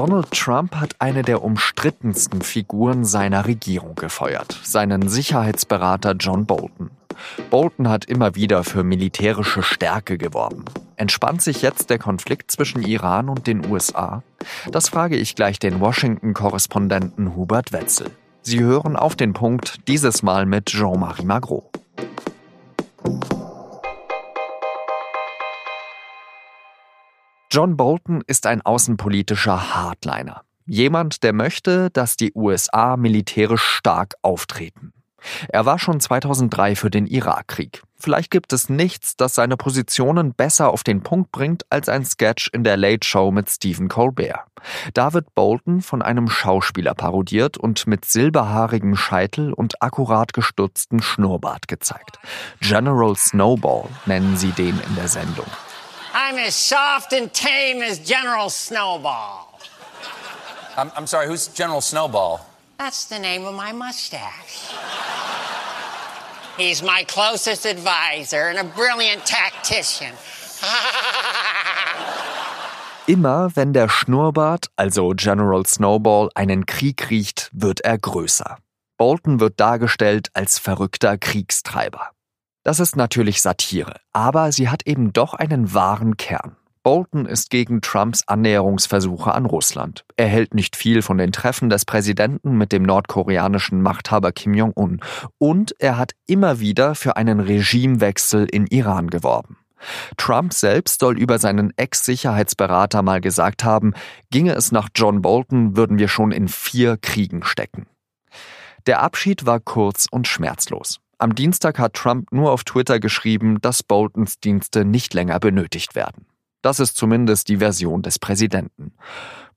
Donald Trump hat eine der umstrittensten Figuren seiner Regierung gefeuert, seinen Sicherheitsberater John Bolton. Bolton hat immer wieder für militärische Stärke geworben. Entspannt sich jetzt der Konflikt zwischen Iran und den USA? Das frage ich gleich den Washington-Korrespondenten Hubert Wetzel. Sie hören auf den Punkt, dieses Mal mit Jean-Marie Magro. John Bolton ist ein außenpolitischer Hardliner. Jemand, der möchte, dass die USA militärisch stark auftreten. Er war schon 2003 für den Irakkrieg. Vielleicht gibt es nichts, das seine Positionen besser auf den Punkt bringt als ein Sketch in der Late Show mit Stephen Colbert. Da wird Bolton von einem Schauspieler parodiert und mit silberhaarigem Scheitel und akkurat gestutztem Schnurrbart gezeigt. General Snowball nennen sie den in der Sendung. I'm as soft and tame as General Snowball. I'm, I'm sorry, who's General Snowball? That's the name of my mustache. He's my closest advisor and a brilliant tactician. Immer wenn der Schnurrbart, also General Snowball, einen Krieg riecht, wird er größer. Bolton wird dargestellt als verrückter Kriegstreiber. Das ist natürlich Satire, aber sie hat eben doch einen wahren Kern. Bolton ist gegen Trumps Annäherungsversuche an Russland. Er hält nicht viel von den Treffen des Präsidenten mit dem nordkoreanischen Machthaber Kim Jong-un. Und er hat immer wieder für einen Regimewechsel in Iran geworben. Trump selbst soll über seinen Ex-Sicherheitsberater mal gesagt haben, ginge es nach John Bolton, würden wir schon in vier Kriegen stecken. Der Abschied war kurz und schmerzlos. Am Dienstag hat Trump nur auf Twitter geschrieben, dass Boltons Dienste nicht länger benötigt werden. Das ist zumindest die Version des Präsidenten.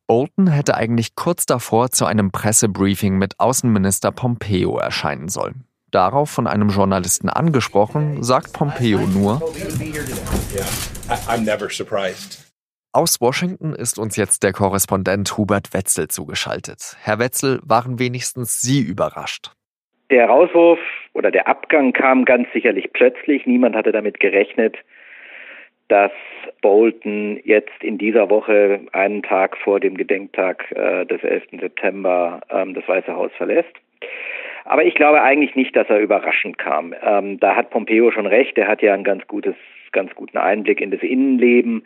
Bolton hätte eigentlich kurz davor zu einem Pressebriefing mit Außenminister Pompeo erscheinen sollen. Darauf von einem Journalisten angesprochen, sagt Pompeo nur, aus Washington ist uns jetzt der Korrespondent Hubert Wetzel zugeschaltet. Herr Wetzel, waren wenigstens Sie überrascht? Der Rauswurf oder der Abgang kam ganz sicherlich plötzlich. Niemand hatte damit gerechnet, dass Bolton jetzt in dieser Woche, einen Tag vor dem Gedenktag äh, des 11. September, ähm, das Weiße Haus verlässt. Aber ich glaube eigentlich nicht, dass er überraschend kam. Ähm, da hat Pompeo schon recht. Er hat ja einen ganz gutes, ganz guten Einblick in das Innenleben.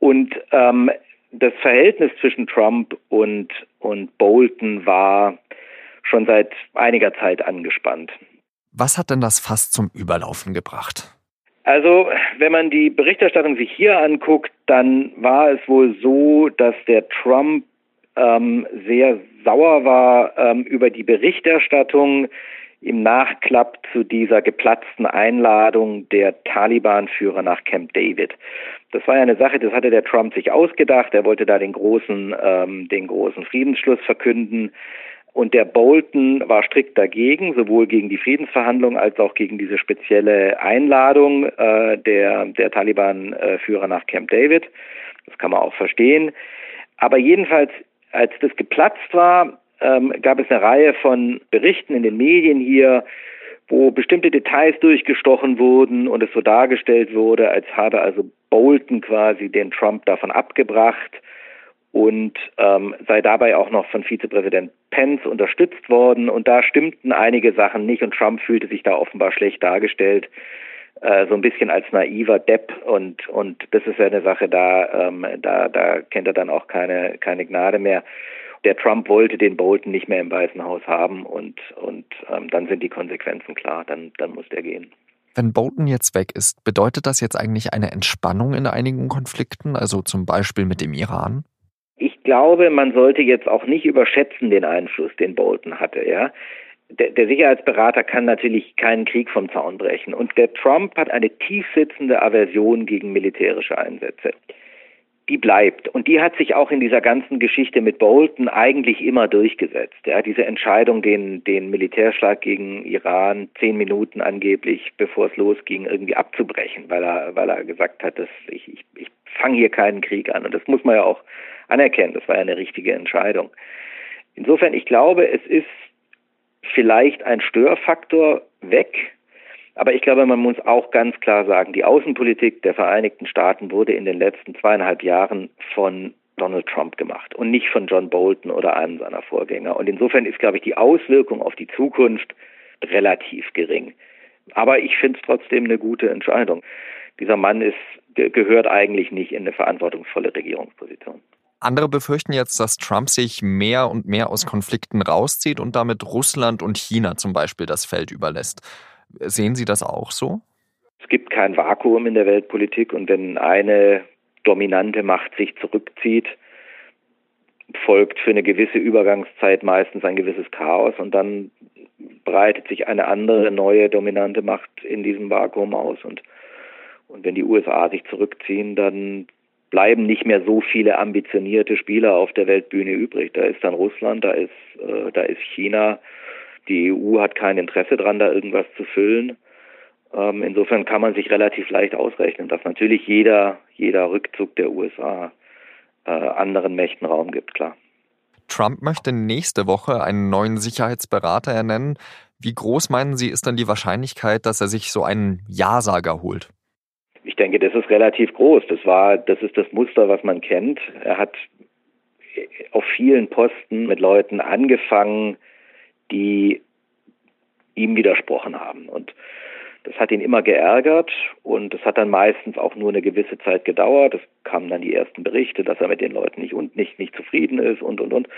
Und ähm, das Verhältnis zwischen Trump und, und Bolton war schon seit einiger Zeit angespannt. Was hat denn das fast zum Überlaufen gebracht? Also, wenn man die Berichterstattung sich hier anguckt, dann war es wohl so, dass der Trump ähm, sehr sauer war ähm, über die Berichterstattung im Nachklapp zu dieser geplatzten Einladung der Taliban-Führer nach Camp David. Das war ja eine Sache, das hatte der Trump sich ausgedacht. Er wollte da den großen, ähm, den großen Friedensschluss verkünden. Und der Bolton war strikt dagegen, sowohl gegen die Friedensverhandlungen als auch gegen diese spezielle Einladung äh, der, der Taliban-Führer nach Camp David. Das kann man auch verstehen. Aber jedenfalls, als das geplatzt war, ähm, gab es eine Reihe von Berichten in den Medien hier, wo bestimmte Details durchgestochen wurden und es so dargestellt wurde, als habe also Bolton quasi den Trump davon abgebracht, und ähm, sei dabei auch noch von Vizepräsident Pence unterstützt worden. Und da stimmten einige Sachen nicht und Trump fühlte sich da offenbar schlecht dargestellt, äh, so ein bisschen als naiver Depp. Und und das ist ja eine Sache, da ähm, da da kennt er dann auch keine keine Gnade mehr. Der Trump wollte den Bolton nicht mehr im Weißen Haus haben und und ähm, dann sind die Konsequenzen klar. Dann dann muss der gehen. Wenn Bolton jetzt weg ist, bedeutet das jetzt eigentlich eine Entspannung in einigen Konflikten, also zum Beispiel mit dem Iran? Ich glaube, man sollte jetzt auch nicht überschätzen den Einfluss, den Bolton hatte, ja. Der, der Sicherheitsberater kann natürlich keinen Krieg vom Zaun brechen. Und der Trump hat eine tiefsitzende Aversion gegen militärische Einsätze. Die bleibt. Und die hat sich auch in dieser ganzen Geschichte mit Bolton eigentlich immer durchgesetzt. Ja, diese Entscheidung, den, den Militärschlag gegen Iran zehn Minuten angeblich, bevor es losging, irgendwie abzubrechen, weil er, weil er gesagt hat, dass ich, ich, ich fange hier keinen Krieg an. Und das muss man ja auch anerkennen. Das war ja eine richtige Entscheidung. Insofern, ich glaube, es ist vielleicht ein Störfaktor weg. Aber ich glaube, man muss auch ganz klar sagen, die Außenpolitik der Vereinigten Staaten wurde in den letzten zweieinhalb Jahren von Donald Trump gemacht und nicht von John Bolton oder einem seiner Vorgänger. Und insofern ist, glaube ich, die Auswirkung auf die Zukunft relativ gering. Aber ich finde es trotzdem eine gute Entscheidung. Dieser Mann ist, gehört eigentlich nicht in eine verantwortungsvolle Regierungsposition. Andere befürchten jetzt, dass Trump sich mehr und mehr aus Konflikten rauszieht und damit Russland und China zum Beispiel das Feld überlässt. Sehen Sie das auch so? Es gibt kein Vakuum in der Weltpolitik und wenn eine dominante Macht sich zurückzieht, folgt für eine gewisse Übergangszeit meistens ein gewisses Chaos und dann breitet sich eine andere neue dominante Macht in diesem Vakuum aus und und wenn die USA sich zurückziehen, dann bleiben nicht mehr so viele ambitionierte Spieler auf der Weltbühne übrig. Da ist dann Russland, da ist, äh, da ist China. Die EU hat kein Interesse daran, da irgendwas zu füllen. Ähm, insofern kann man sich relativ leicht ausrechnen, dass natürlich jeder, jeder Rückzug der USA äh, anderen Mächten Raum gibt, klar. Trump möchte nächste Woche einen neuen Sicherheitsberater ernennen. Wie groß meinen Sie, ist dann die Wahrscheinlichkeit, dass er sich so einen Ja-Sager holt? Ich denke, das ist relativ groß. Das war, das ist das Muster, was man kennt. Er hat auf vielen Posten mit Leuten angefangen, die ihm widersprochen haben. Und das hat ihn immer geärgert und das hat dann meistens auch nur eine gewisse Zeit gedauert. Es kamen dann die ersten Berichte, dass er mit den Leuten nicht und nicht, nicht zufrieden ist und und und.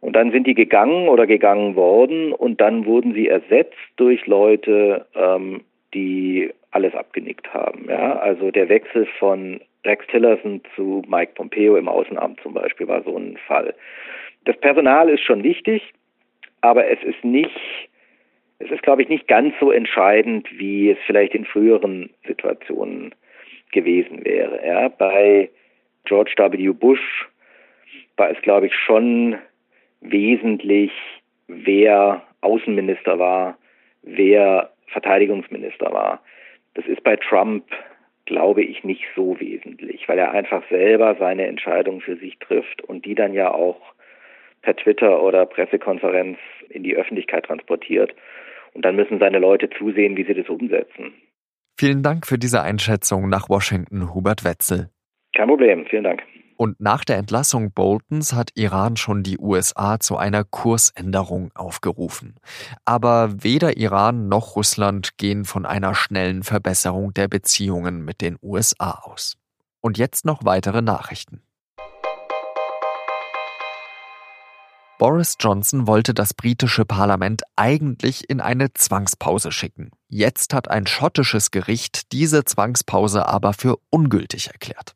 Und dann sind die gegangen oder gegangen worden und dann wurden sie ersetzt durch Leute, ähm, die alles abgenickt haben. Ja? Also der Wechsel von Rex Tillerson zu Mike Pompeo im Außenamt zum Beispiel war so ein Fall. Das Personal ist schon wichtig, aber es ist nicht, es ist, glaube ich, nicht ganz so entscheidend, wie es vielleicht in früheren Situationen gewesen wäre. Ja? Bei George W. Bush war es, glaube ich, schon wesentlich, wer Außenminister war, wer Verteidigungsminister war. Das ist bei Trump, glaube ich, nicht so wesentlich, weil er einfach selber seine Entscheidung für sich trifft und die dann ja auch per Twitter oder Pressekonferenz in die Öffentlichkeit transportiert. Und dann müssen seine Leute zusehen, wie sie das umsetzen. Vielen Dank für diese Einschätzung nach Washington, Hubert Wetzel. Kein Problem, vielen Dank. Und nach der Entlassung Boltons hat Iran schon die USA zu einer Kursänderung aufgerufen. Aber weder Iran noch Russland gehen von einer schnellen Verbesserung der Beziehungen mit den USA aus. Und jetzt noch weitere Nachrichten. Boris Johnson wollte das britische Parlament eigentlich in eine Zwangspause schicken. Jetzt hat ein schottisches Gericht diese Zwangspause aber für ungültig erklärt.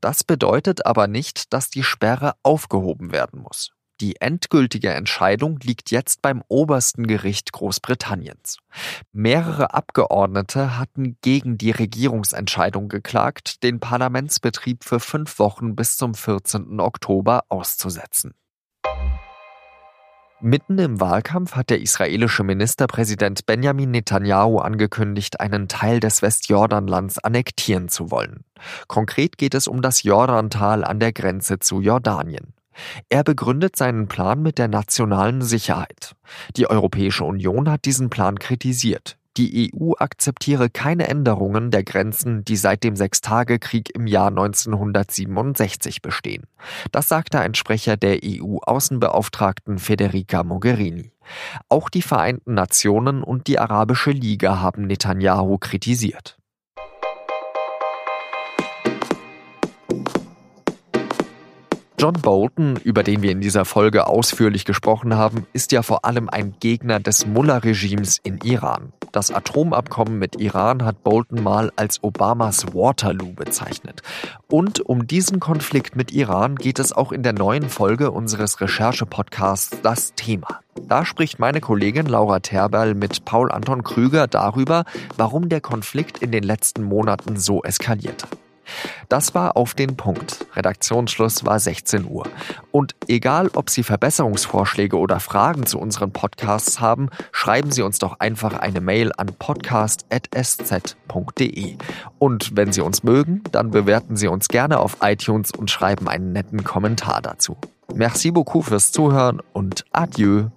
Das bedeutet aber nicht, dass die Sperre aufgehoben werden muss. Die endgültige Entscheidung liegt jetzt beim obersten Gericht Großbritanniens. Mehrere Abgeordnete hatten gegen die Regierungsentscheidung geklagt, den Parlamentsbetrieb für fünf Wochen bis zum 14. Oktober auszusetzen. Mitten im Wahlkampf hat der israelische Ministerpräsident Benjamin Netanyahu angekündigt, einen Teil des Westjordanlands annektieren zu wollen. Konkret geht es um das Jordantal an der Grenze zu Jordanien. Er begründet seinen Plan mit der nationalen Sicherheit. Die Europäische Union hat diesen Plan kritisiert. Die EU akzeptiere keine Änderungen der Grenzen, die seit dem Sechstagekrieg im Jahr 1967 bestehen. Das sagte ein Sprecher der EU-Außenbeauftragten Federica Mogherini. Auch die Vereinten Nationen und die Arabische Liga haben Netanyahu kritisiert. John Bolton, über den wir in dieser Folge ausführlich gesprochen haben, ist ja vor allem ein Gegner des Mullah-Regimes in Iran. Das Atomabkommen mit Iran hat Bolton mal als Obamas Waterloo bezeichnet. Und um diesen Konflikt mit Iran geht es auch in der neuen Folge unseres Recherche-Podcasts Das Thema. Da spricht meine Kollegin Laura Terberl mit Paul Anton Krüger darüber, warum der Konflikt in den letzten Monaten so eskalierte. Das war auf den Punkt. Redaktionsschluss war 16 Uhr. Und egal, ob Sie Verbesserungsvorschläge oder Fragen zu unseren Podcasts haben, schreiben Sie uns doch einfach eine Mail an podcast.sz.de. Und wenn Sie uns mögen, dann bewerten Sie uns gerne auf iTunes und schreiben einen netten Kommentar dazu. Merci beaucoup fürs Zuhören und adieu.